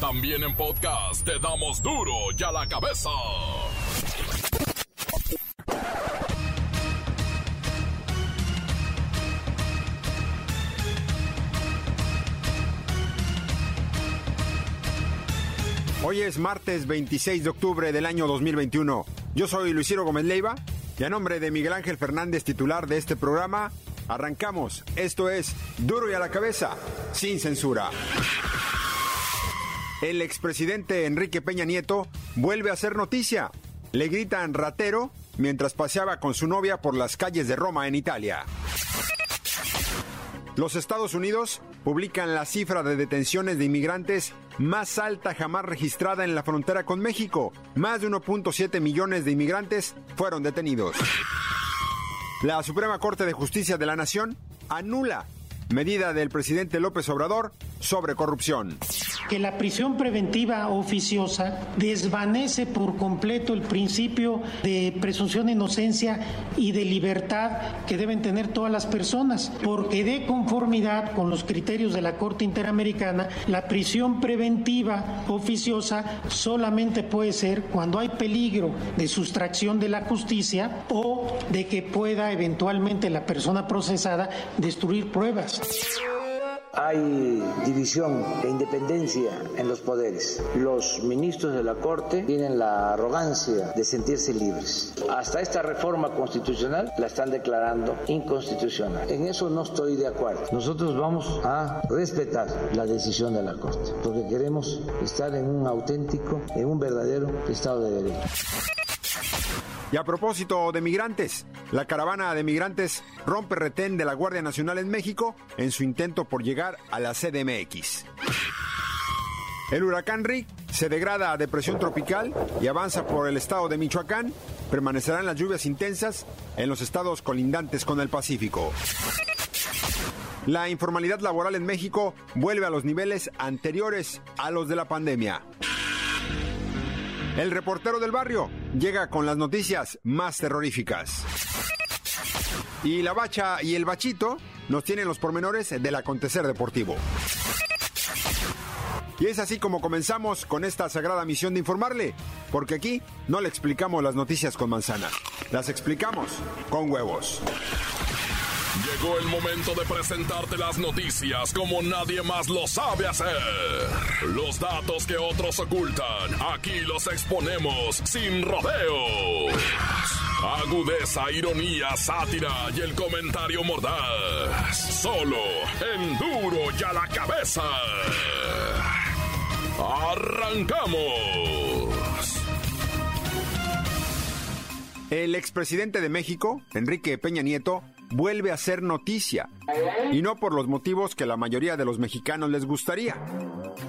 También en podcast te damos duro y a la cabeza. Hoy es martes 26 de octubre del año 2021. Yo soy Luisiro Gómez Leiva y a nombre de Miguel Ángel Fernández, titular de este programa, arrancamos. Esto es Duro y a la cabeza, sin censura. El expresidente Enrique Peña Nieto vuelve a hacer noticia. Le gritan ratero mientras paseaba con su novia por las calles de Roma en Italia. Los Estados Unidos publican la cifra de detenciones de inmigrantes más alta jamás registrada en la frontera con México. Más de 1.7 millones de inmigrantes fueron detenidos. La Suprema Corte de Justicia de la Nación anula medida del presidente López Obrador sobre corrupción que la prisión preventiva oficiosa desvanece por completo el principio de presunción de inocencia y de libertad que deben tener todas las personas, porque de conformidad con los criterios de la Corte Interamericana, la prisión preventiva oficiosa solamente puede ser cuando hay peligro de sustracción de la justicia o de que pueda eventualmente la persona procesada destruir pruebas hay división e independencia en los poderes. Los ministros de la Corte tienen la arrogancia de sentirse libres. Hasta esta reforma constitucional la están declarando inconstitucional. En eso no estoy de acuerdo. Nosotros vamos a respetar la decisión de la Corte, porque queremos estar en un auténtico, en un verdadero Estado de Derecho. Y a propósito de migrantes, la caravana de migrantes rompe retén de la Guardia Nacional en México en su intento por llegar a la CDMX. El huracán Rick se degrada a depresión tropical y avanza por el estado de Michoacán. Permanecerán las lluvias intensas en los estados colindantes con el Pacífico. La informalidad laboral en México vuelve a los niveles anteriores a los de la pandemia. El reportero del barrio llega con las noticias más terroríficas. Y la bacha y el bachito nos tienen los pormenores del acontecer deportivo. Y es así como comenzamos con esta sagrada misión de informarle, porque aquí no le explicamos las noticias con manzana, las explicamos con huevos. Llegó el momento de presentarte las noticias como nadie más lo sabe hacer. Los datos que otros ocultan, aquí los exponemos sin rodeos. Agudeza, ironía, sátira y el comentario mordaz. Solo en duro y a la cabeza. ¡Arrancamos! El expresidente de México, Enrique Peña Nieto, vuelve a ser noticia. Y no por los motivos que la mayoría de los mexicanos les gustaría.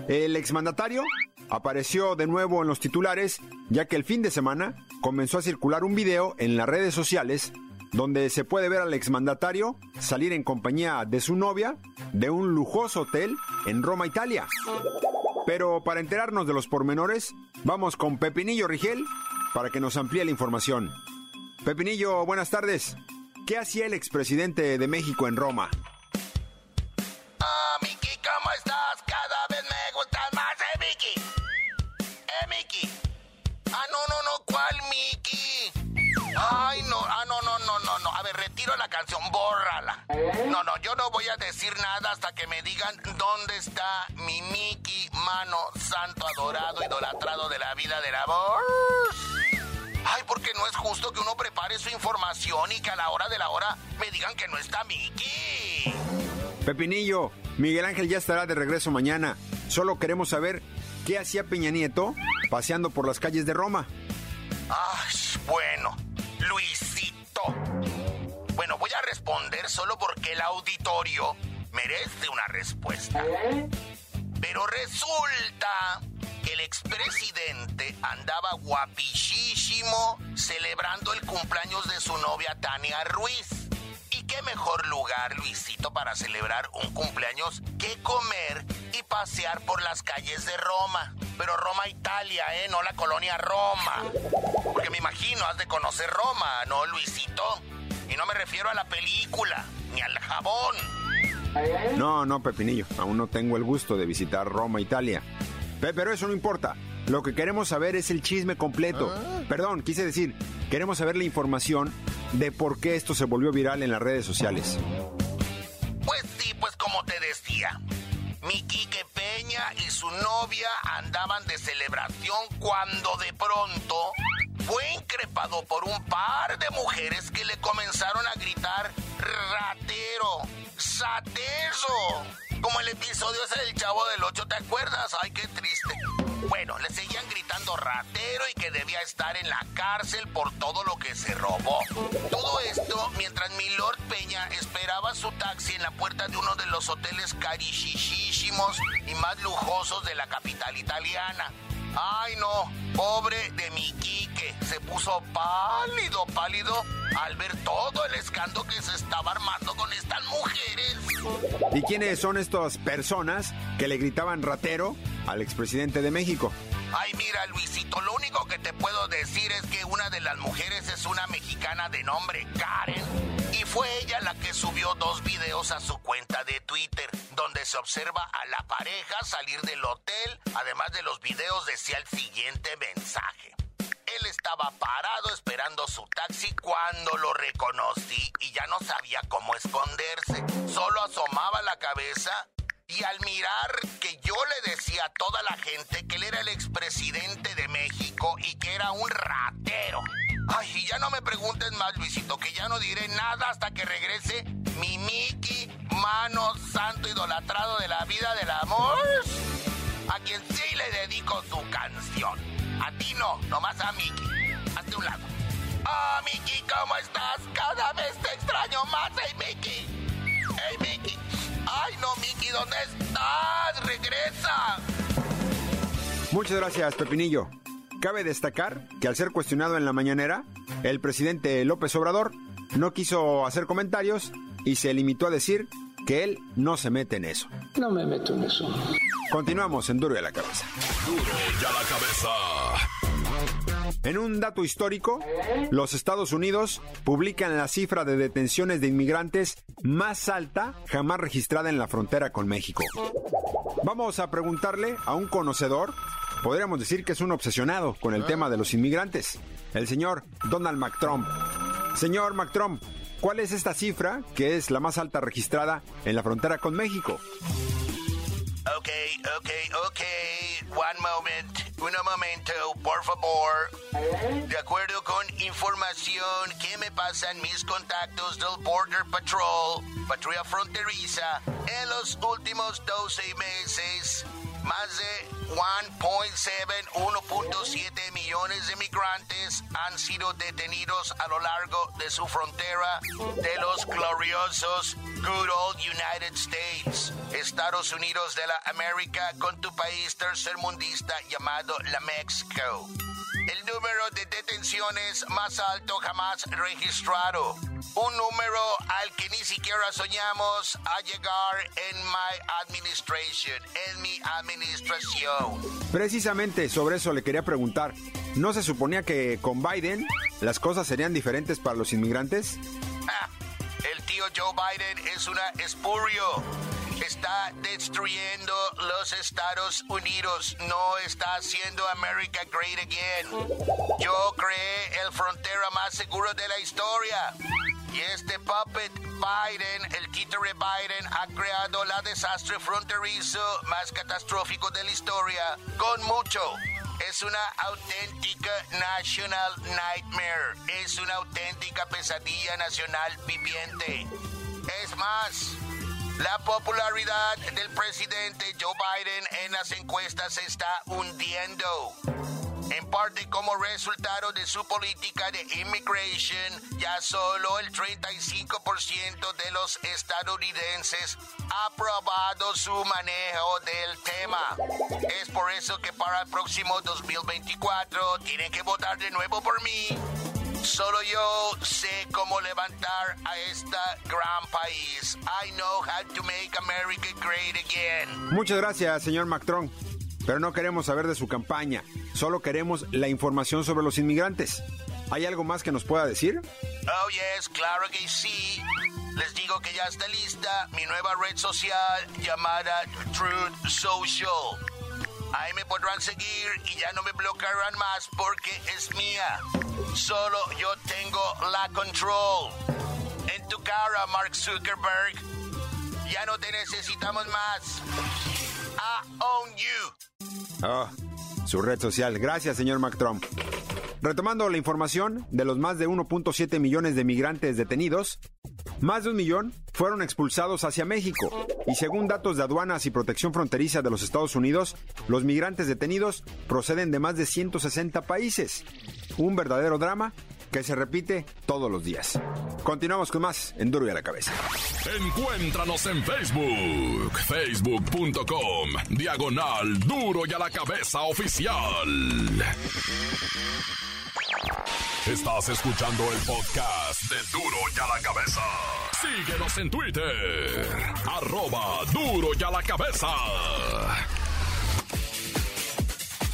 El exmandatario apareció de nuevo en los titulares, ya que el fin de semana comenzó a circular un video en las redes sociales donde se puede ver al exmandatario salir en compañía de su novia de un lujoso hotel en Roma, Italia. Pero para enterarnos de los pormenores, vamos con Pepinillo Rigel para que nos amplíe la información. Pepinillo, buenas tardes. ¿Qué hacía el expresidente de México en Roma? Ah, Miki, ¿cómo estás? Cada vez me gustas más, ¿eh, Miki? ¿Eh, Miki? Ah, no, no, no, ¿cuál Miki? Ay, no, ah, no, no, no, no, no. A ver, retiro la canción, bórrala. No, no, yo no voy a decir nada hasta que me digan dónde está mi Miki, mano santo, adorado, idolatrado de la vida de la voz. Ay, porque no es justo que uno prepare su información y que a la hora de la hora me digan que no está Miki. Pepinillo, Miguel Ángel ya estará de regreso mañana. Solo queremos saber qué hacía Peña Nieto paseando por las calles de Roma. Ay, bueno, Luisito. Bueno, voy a responder solo porque el auditorio merece una respuesta. Pero resulta que el expresidente andaba guapichísimo celebrando el cumpleaños de su novia Tania Ruiz. ¿Y qué mejor lugar, Luisito, para celebrar un cumpleaños que comer y pasear por las calles de Roma? Pero Roma, Italia, ¿eh? No la colonia Roma. Porque me imagino, has de conocer Roma, ¿no, Luisito? Y no me refiero a la película, ni al jabón. No, no, Pepinillo, aún no tengo el gusto de visitar Roma, Italia. Pero eso no importa. Lo que queremos saber es el chisme completo. Ah. Perdón, quise decir, queremos saber la información de por qué esto se volvió viral en las redes sociales. Pues sí, pues como te decía, mi Quique Peña y su novia andaban de celebración cuando de pronto fue increpado por un par de mujeres que le comenzaron a gritar ratero, sateso, como el episodio ese del Chavo del 8, ¿te acuerdas? Ay, qué triste. Bueno, le seguían gritando ratero y que debía estar en la cárcel por todo lo que se robó. Todo esto mientras Milord Peña esperaba su taxi en la puerta de uno de los hoteles carichichísimos y más lujosos de la capital italiana. Ay, no, pobre de mi Quique. Se puso pálido, pálido al ver todo el escándalo que se estaba armando con estas mujeres. ¿Y quiénes son estas personas que le gritaban ratero al expresidente de México? Ay, mira, Luisito, lo único que te puedo decir es que una de las mujeres es una mexicana de nombre Karen. Y fue ella la que subió dos videos a su cuenta de Twitter, donde se observa a la pareja salir del hotel. Además de los videos, decía el siguiente mensaje. Él estaba parado esperando su taxi cuando lo reconocí y ya no sabía cómo esconderse. Solo asomaba la cabeza y al mirar que yo le decía a toda la gente que él era el expresidente de México y que era un ratero. Ay, y ya no me preguntes más, Luisito, que ya no diré nada hasta que regrese mi Mickey, mano santo idolatrado de la vida del amor, a quien sí le dedico su canción. A ti no, nomás a Mickey. Hazte un lado. Oh, Mickey, ¿cómo estás? Cada vez te extraño más, hey, Mickey. Hey, Mickey. Ay, no, Mickey, ¿dónde estás? Regresa. Muchas gracias, Pepinillo. Cabe destacar que al ser cuestionado en la mañanera, el presidente López Obrador no quiso hacer comentarios y se limitó a decir que él no se mete en eso. No me meto en eso. Continuamos en Duro y a la cabeza. Duro y a la cabeza. En un dato histórico, los Estados Unidos publican la cifra de detenciones de inmigrantes más alta jamás registrada en la frontera con México. Vamos a preguntarle a un conocedor podríamos decir que es un obsesionado con el tema de los inmigrantes, el señor Donald McTrump. Señor McTrump, ¿cuál es esta cifra que es la más alta registrada en la frontera con México? Ok, ok, ok. One moment. Un momento, por favor. De acuerdo con información que me pasan mis contactos del Border Patrol, patrulla fronteriza, en los últimos 12 meses, más de 1.7, 1.7 millones de migrantes han sido detenidos a lo largo de su frontera de los gloriosos Good Old United States, Estados Unidos de la América, con tu país tercermundista llamado la México el más alto jamás registrado. Un número al que ni siquiera soñamos a llegar en my administration, en mi administración. Precisamente sobre eso le quería preguntar. ¿No se suponía que con Biden las cosas serían diferentes para los inmigrantes? Ah, el tío Joe Biden es una espurio está destruyendo los Estados Unidos, no está haciendo America great again. Yo creé el frontera más seguro de la historia. Y este puppet Biden, el títere Biden, ha creado la desastre fronterizo más catastrófico de la historia, con mucho. Es una auténtica national nightmare. Es una auténtica pesadilla nacional viviente. Es más, la popularidad del presidente Joe Biden en las encuestas se está hundiendo. En parte como resultado de su política de immigration, ya solo el 35% de los estadounidenses ha aprobado su manejo del tema. Es por eso que para el próximo 2024 tienen que votar de nuevo por mí. Solo yo sé cómo levantar a esta gran país. I know how to make America great again. Muchas gracias, señor Macron. Pero no queremos saber de su campaña. Solo queremos la información sobre los inmigrantes. ¿Hay algo más que nos pueda decir? Oh, yes, claro que sí. Les digo que ya está lista mi nueva red social llamada Truth Social. Ahí me podrán seguir y ya no me bloquearán más porque es mía. Solo yo tengo la control. En tu cara, Mark Zuckerberg. Ya no te necesitamos más. I own you. Ah, su red social. Gracias, señor Mac Trump. Retomando la información, de los más de 1.7 millones de migrantes detenidos, más de un millón fueron expulsados hacia México. Y según datos de aduanas y protección fronteriza de los Estados Unidos, los migrantes detenidos proceden de más de 160 países. Un verdadero drama que se repite todos los días. Continuamos con más en Duro y a la cabeza. Encuéntranos en Facebook, facebook.com, diagonal Duro y a la cabeza oficial. Estás escuchando el podcast de Duro y a la cabeza. Síguenos en Twitter, arroba Duro y a la cabeza.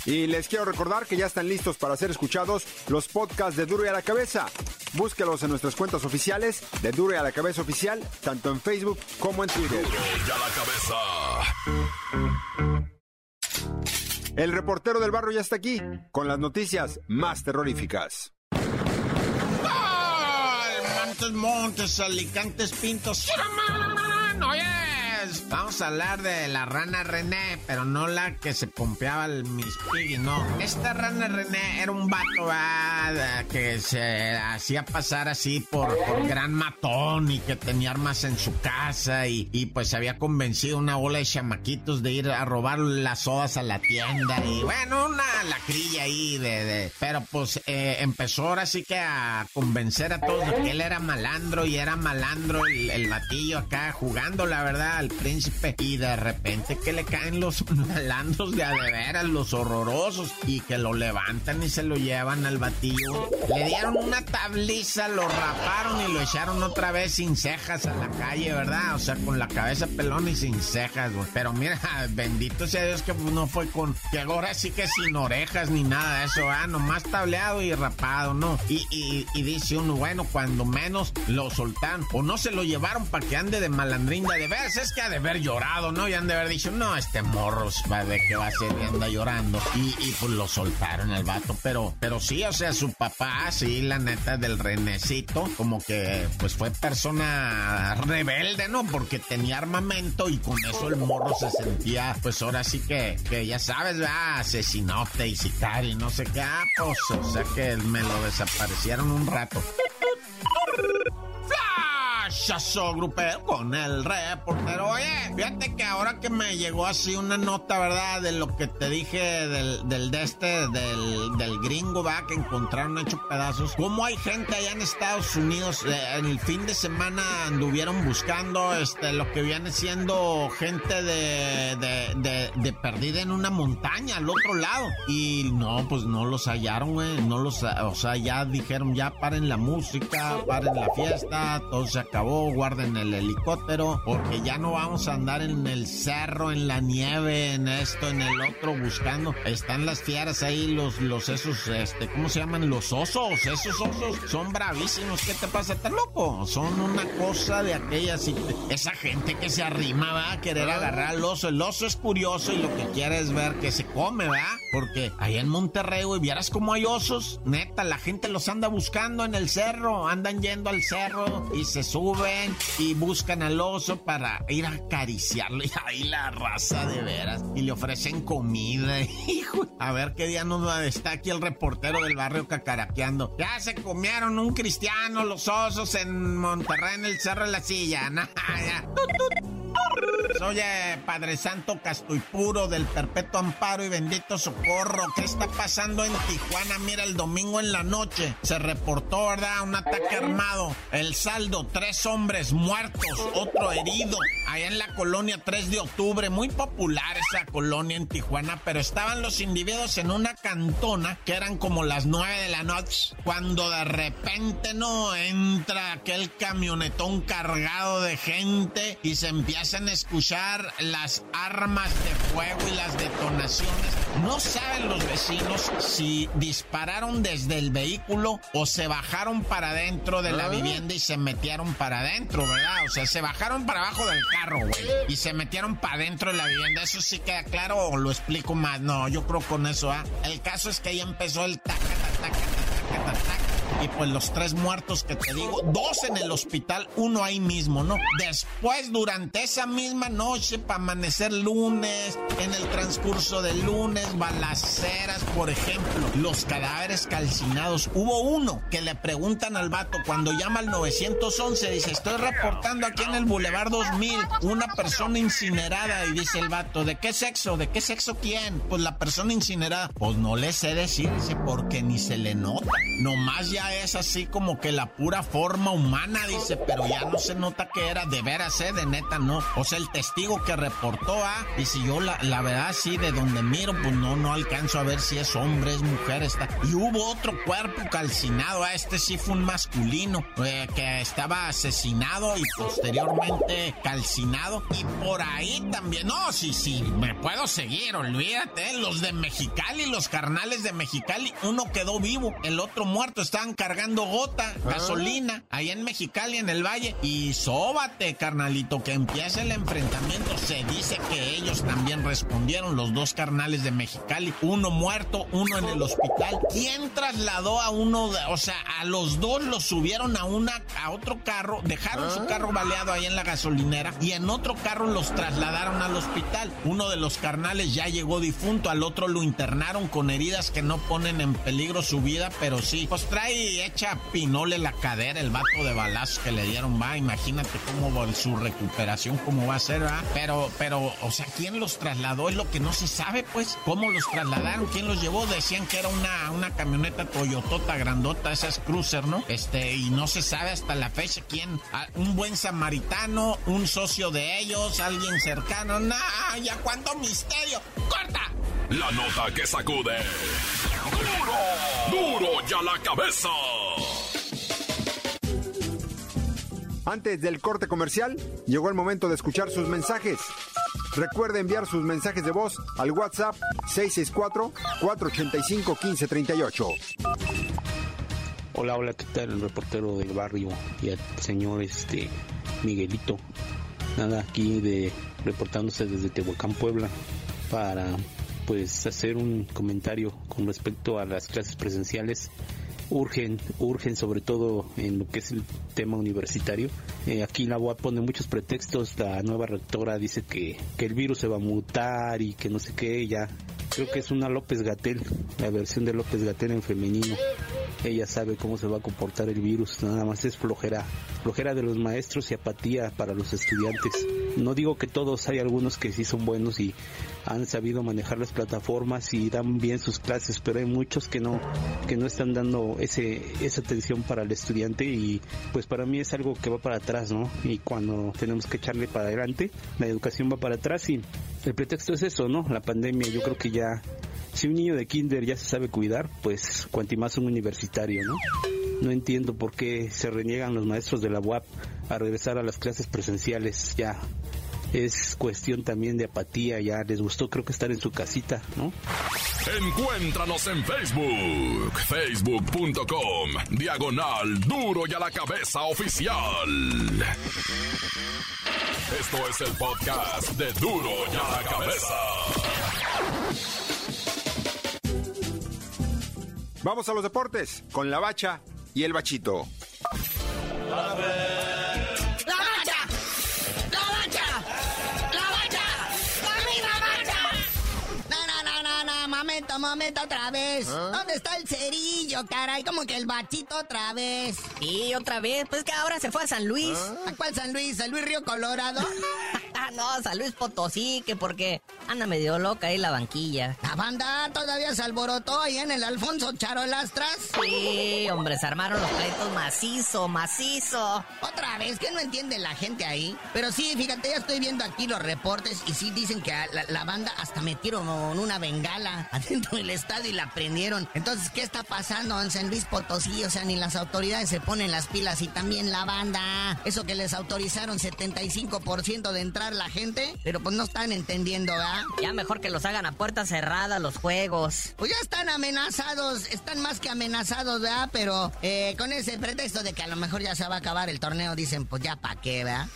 Y les quiero recordar que ya están listos para ser escuchados los podcasts de Duro y a la Cabeza. Búsquelos en nuestras cuentas oficiales de Duro y a la Cabeza Oficial, tanto en Facebook como en Twitter. Duro y a la cabeza. El reportero del barrio ya está aquí, con las noticias más terroríficas. Montes, montes, alicantes, pintos. ¡Oyes! Vamos a hablar de la rana René, pero no la que se pompeaba el Miss Piggy, no. Esta rana René era un vato que se hacía pasar así por, gran matón y que tenía armas en su casa y, pues había convencido una bola de chamaquitos de ir a robar las sodas a la tienda y bueno, una lacrilla ahí de- pero pues eh, empezó ahora sí que a convencer a todos de que él era malandro y era malandro el, el batillo acá jugando, la verdad, al príncipe. Y de repente que le caen los malandros de a de veras, los horrorosos, y que lo levantan y se lo llevan al batillo. Le dieron una tabliza, lo raparon y lo echaron otra vez sin cejas a la calle, ¿verdad? O sea, con la cabeza pelón y sin cejas, güey. Pero mira, bendito sea Dios que no fue con... Que ahora sí que sin orejas ni nada de eso, ¿ah? Nomás tableado y rapado, ¿no? Y, dice uno, bueno, cuando menos lo soltaron o no se lo llevaron para que ande de malandrín de veras, es que de haber llorado, ¿no? Y han de haber dicho, no, este morro va de que va a ser anda llorando. Y, pues lo soltaron el vato, pero, pero sí, o sea, su papá, sí, la neta del renecito, como que pues fue persona rebelde, ¿no? Porque tenía armamento y con eso el morro se sentía, pues ahora sí que, que ya sabes, ¿verdad? Asesinote y sicario y no sé qué. Ah, pues, o sea que me lo desaparecieron un rato. Flashazo grupero con el reportero. Oye, fíjate que ahora que me llegó así una nota, ¿verdad? De lo que te dije del, del de este, del, del gringo, ¿verdad? Que encontraron hecho pedazos. ¿Cómo hay gente allá en Estados Unidos? eh, en el fin de semana anduvieron buscando este, lo que viene siendo gente de, de, de, de perdida en una montaña al otro lado. Y no, pues no los hallaron, güey. No los, o sea, ya dijeron, ya paren la música, paren la fiesta, todo se acabó, guarden el helicóptero, porque ya no vamos a andar en el cerro, en la nieve, en esto, en el otro, buscando. Están las fieras ahí, los, los esos, este, ¿cómo se llaman? Los osos, esos osos son bravísimos. ¿Qué te pasa? ¿Estás loco? Son una cosa de aquellas, y esa gente que se arrima, va a querer agarrar al oso. El oso es curioso y lo que quiere es ver que se come, ¿verdad? Porque allá en Monterrey, güey, vieras cómo hay osos. Neta, la gente los anda buscando en el cerro. Andan yendo al cerro y se suben y buscan al oso para ir a acariciarlo. Y ahí la raza de veras. Y le ofrecen comida. Hijo, a ver qué día nos está aquí el reportero del barrio cacaraqueando. Ya se comieron un cristiano los osos en Monterrey en el cerro de la silla. Nah, ya. Tut. Oye, Padre Santo, casto y puro del perpetuo amparo y bendito socorro. ¿Qué está pasando en Tijuana? Mira, el domingo en la noche se reportó, ¿verdad? Un ataque armado. El saldo, tres hombres muertos, otro herido. Allá en la colonia 3 de octubre, muy popular esa colonia en Tijuana, pero estaban los individuos en una cantona que eran como las 9 de la noche, cuando de repente no entra aquel camionetón cargado de gente y se empiezan a escuchar las armas de fuego y las detonaciones. No saben los vecinos si dispararon desde el vehículo o se bajaron para adentro de la ah. vivienda y se metieron para adentro, ¿verdad? O sea, se bajaron para abajo del carro, güey, y se metieron para adentro de la vivienda. Eso sí queda claro o lo explico más. No, yo creo con eso, ¿ah? El caso es que ahí empezó el taca pues los tres muertos que te digo, dos en el hospital, uno ahí mismo, ¿no? Después, durante esa misma noche, para amanecer lunes, en el transcurso del lunes, balaceras, por ejemplo, los cadáveres calcinados. Hubo uno que le preguntan al vato cuando llama al 911, dice, estoy reportando aquí en el Boulevard 2000 una persona incinerada y dice el vato, ¿de qué sexo? ¿De qué sexo quién? Pues la persona incinerada. Pues no le sé decir, dice, porque ni se le nota. Nomás ya es así como que la pura forma humana, dice, pero ya no se nota que era de veras, ¿eh? De neta, no. O sea, el testigo que reportó, ¿ah? Y si yo la, la verdad, sí, de donde miro, pues no, no alcanzo a ver si es hombre, es mujer, está. Y hubo otro cuerpo calcinado, ¿ah? Este sí fue un masculino, eh, que estaba asesinado y posteriormente calcinado. Y por ahí también, no, sí, sí, me puedo seguir, olvídate, los de Mexicali, los carnales de Mexicali, uno quedó vivo, el otro muerto, estaban cargando gota, ah. gasolina, ahí en Mexicali, en el valle. Y sóbate, carnalito, que empieza el enfrentamiento. Se dice que ellos también respondieron, los dos carnales de Mexicali. Uno muerto, uno en el hospital. ¿Quién trasladó a uno? o sea, a los dos los subieron a una, a otro carro, dejaron su ah. carro baleado ahí en la gasolinera y en otro carro los trasladaron al hospital. Uno de los carnales ya llegó difunto, al otro lo internaron con heridas que no ponen en peligro su vida, pero sí, pues trae echa pinole la cadera el vato de balazos que le dieron, va, imagínate cómo va su recuperación, cómo va a ser, va. Pero, pero, o sea, ¿quién los trasladó? Es lo que no se sabe, pues, cómo los trasladaron, quién los llevó. Decían que era una, una camioneta Toyotota grandota, esa es Cruiser, ¿no? Este, y no se sabe hasta la fecha quién, un buen samaritano, un socio de ellos, alguien cercano, nah, ya cuánto misterio. ¡Corta! La nota que sacude. ¡Duro! ¡Duro ya la cabeza! Antes del corte comercial, llegó el momento de escuchar sus mensajes. Recuerde enviar sus mensajes de voz al WhatsApp 664-485-1538. Hola, hola, ¿qué tal? El reportero del barrio y el señor este Miguelito. Nada, aquí de reportándose desde Tehuacán, Puebla, para pues hacer un comentario con respecto a las clases presenciales urgen, urgen sobre todo en lo que es el tema universitario. Eh, aquí la UAP pone muchos pretextos, la nueva rectora dice que, que el virus se va a mutar y que no sé qué, ya creo que es una López Gatel, la versión de López Gatel en femenino. Ella sabe cómo se va a comportar el virus, nada más es flojera, flojera de los maestros y apatía para los estudiantes. No digo que todos, hay algunos que sí son buenos y han sabido manejar las plataformas y dan bien sus clases, pero hay muchos que no, que no están dando ese, esa atención para el estudiante y pues para mí es algo que va para atrás, ¿no? Y cuando tenemos que echarle para adelante, la educación va para atrás y el pretexto es eso, ¿no? La pandemia, yo creo que ya, si un niño de kinder ya se sabe cuidar, pues cuanto más un universitario, ¿no? No entiendo por qué se reniegan los maestros de la UAP a regresar a las clases presenciales ya es cuestión también de apatía, ya les gustó creo que estar en su casita, ¿no? Encuéntranos en Facebook, facebook.com, diagonal duro y a la cabeza oficial. Esto es el podcast de duro y a la cabeza. Vamos a los deportes con la bacha y el bachito. Momento, otra vez. ¿Ah? ¿Dónde está el cerillo, caray? Como que el bachito otra vez. Y otra vez, pues que ahora se fue a San Luis. ¿A cuál San Luis? ¿San Luis Río Colorado? Ah, no, San Luis Potosí, que porque anda medio loca ahí la banquilla. ¿La banda todavía se alborotó ahí en el Alfonso Charolastras? Sí, hombre, se armaron los pleitos macizo, macizo. Otra vez, que no entiende la gente ahí. Pero sí, fíjate, ya estoy viendo aquí los reportes y sí dicen que la, la banda hasta metieron una bengala adentro del estadio y la prendieron. Entonces, ¿qué está pasando en San Luis Potosí? O sea, ni las autoridades se ponen las pilas y también la banda. Eso que les autorizaron 75% de entrada comprar la gente, pero pues no están entendiendo, ¿verdad? Ya mejor que los hagan a puerta cerrada los juegos. Pues ya están amenazados, están más que amenazados, ¿verdad? Pero eh, con ese pretexto de que a lo mejor ya se va a acabar el torneo, dicen, pues ya pa' qué, ¿verdad?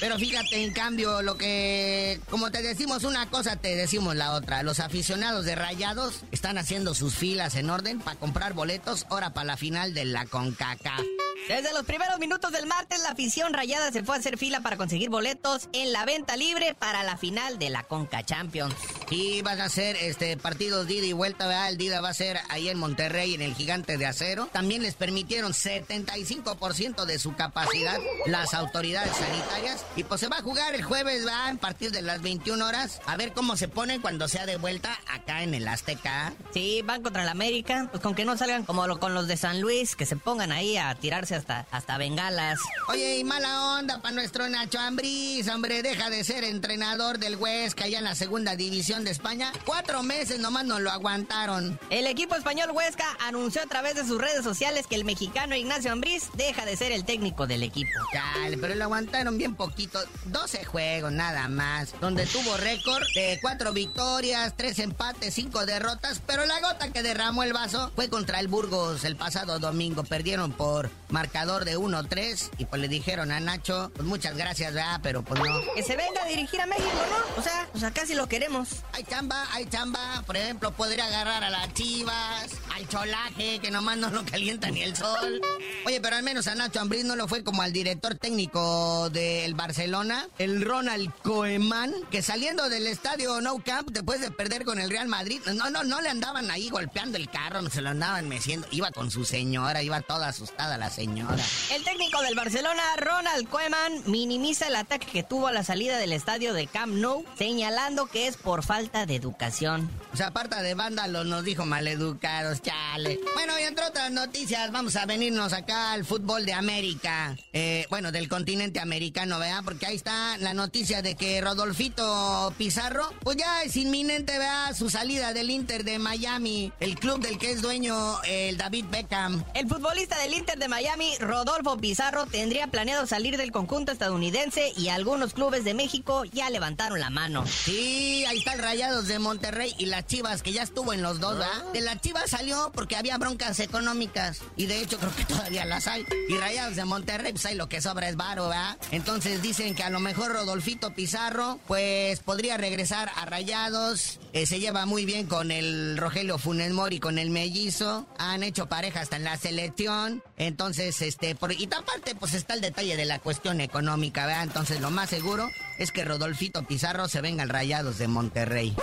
Pero fíjate, en cambio, lo que, como te decimos una cosa, te decimos la otra. Los aficionados de Rayados están haciendo sus filas en orden para comprar boletos, ahora para la final de la CONCACAF. Desde los primeros minutos del martes, la afición rayada se fue a hacer fila para conseguir boletos en la venta libre para la final de la Conca Champions. Y van a ser este partidos de ida y vuelta, ¿verdad? El día va a ser ahí en Monterrey, en el Gigante de Acero. También les permitieron 75% de su capacidad las autoridades sanitarias. Y pues se va a jugar el jueves, ¿verdad? A partir de las 21 horas. A ver cómo se pone cuando sea de vuelta acá en el Azteca. Sí, van contra el América. Pues con que no salgan como lo, con los de San Luis, que se pongan ahí a tirarse hasta, hasta bengalas. Oye, y mala onda para nuestro Nacho Ambriz, hombre, deja de ser entrenador del Huesca allá en la segunda división de España. Cuatro meses nomás nos lo aguantaron. El equipo español Huesca anunció a través de sus redes sociales que el mexicano Ignacio Ambriz deja de ser el técnico del equipo. Dale, pero lo aguantaron bien poquito. 12 juegos nada más, donde tuvo récord de cuatro victorias, tres empates, cinco derrotas, pero la gota que derramó el vaso fue contra el Burgos el pasado domingo. Perdieron por marcador de 1-3 y pues le dijeron a Nacho, pues muchas gracias, ¿verdad? Pero pues no. Se venga a dirigir a México, ¿no? O sea, o sea, casi lo queremos. Hay chamba, hay chamba. Por ejemplo, podría agarrar a las chivas, al cholaje, que nomás no lo calienta ni el sol. Oye, pero al menos a Nacho Ambriz no lo fue como al director técnico del Barcelona, el Ronald Koeman, que saliendo del estadio No Camp, después de perder con el Real Madrid, no, no, no le andaban ahí golpeando el carro, no se lo andaban meciendo. Iba con su señora, iba toda asustada la señora. El técnico del Barcelona, Ronald Koeman, minimiza el ataque que tuvo a la salida del estadio de Camp Nou, señalando que es por falta de educación. O sea, aparte de vándalos, nos dijo maleducados, chale. Bueno, y entre otras noticias, vamos a venirnos acá al fútbol de América. Eh, bueno, del continente americano, ¿verdad? Porque ahí está la noticia de que Rodolfito Pizarro, pues ya es inminente, ¿verdad? Su salida del Inter de Miami, el club del que es dueño el David Beckham. El futbolista del Inter de Miami, Rodolfo Pizarro, tendría planeado salir del conjunto estadounidense y algunos clubes de México ya levantaron la mano. Sí, ahí está el Rayados de Monterrey y las Chivas, que ya estuvo en los dos, ¿verdad? De las Chivas salió porque había broncas económicas y de hecho creo que todavía las hay. Y Rayados de Monterrey, pues ahí lo que sobra es varo, ¿verdad? Entonces dicen que a lo mejor Rodolfito Pizarro, pues podría regresar a Rayados. Eh, se lleva muy bien con el Rogelio Funes Mori, con el mellizo. Han hecho pareja hasta en la selección. Entonces, este, por, y aparte, pues está el detalle de la cuestión económica, ¿verdad? Entonces lo más seguro es que Rodolfito Pizarro se venga al Rayados de Monterrey.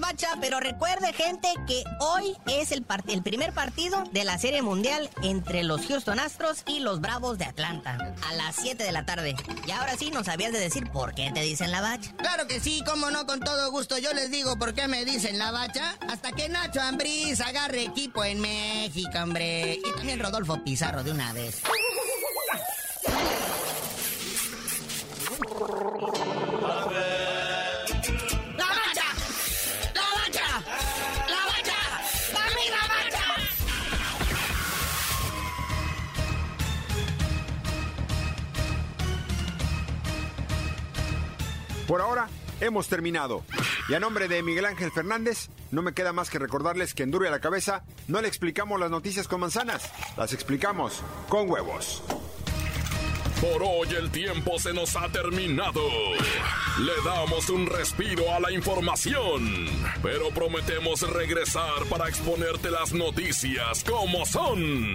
Bacha, pero recuerde, gente, que hoy es el, primer partido de la Serie Mundial entre los Houston Astros y los Bravos de Atlanta, a las 7 de la tarde. Y ahora sí, nos sabías de decir por qué te dicen la bacha. Claro que sí, cómo no, con todo gusto. Yo les digo por qué me dicen la bacha. Hasta que Nacho Ambriz agarre equipo en México, hombre. Y también Rodolfo Pizarro de una vez. Por ahora, hemos terminado. Y a nombre de Miguel Ángel Fernández, no me queda más que recordarles que en a la Cabeza no le explicamos las noticias con manzanas, las explicamos con huevos. Por hoy el tiempo se nos ha terminado. Le damos un respiro a la información, pero prometemos regresar para exponerte las noticias como son.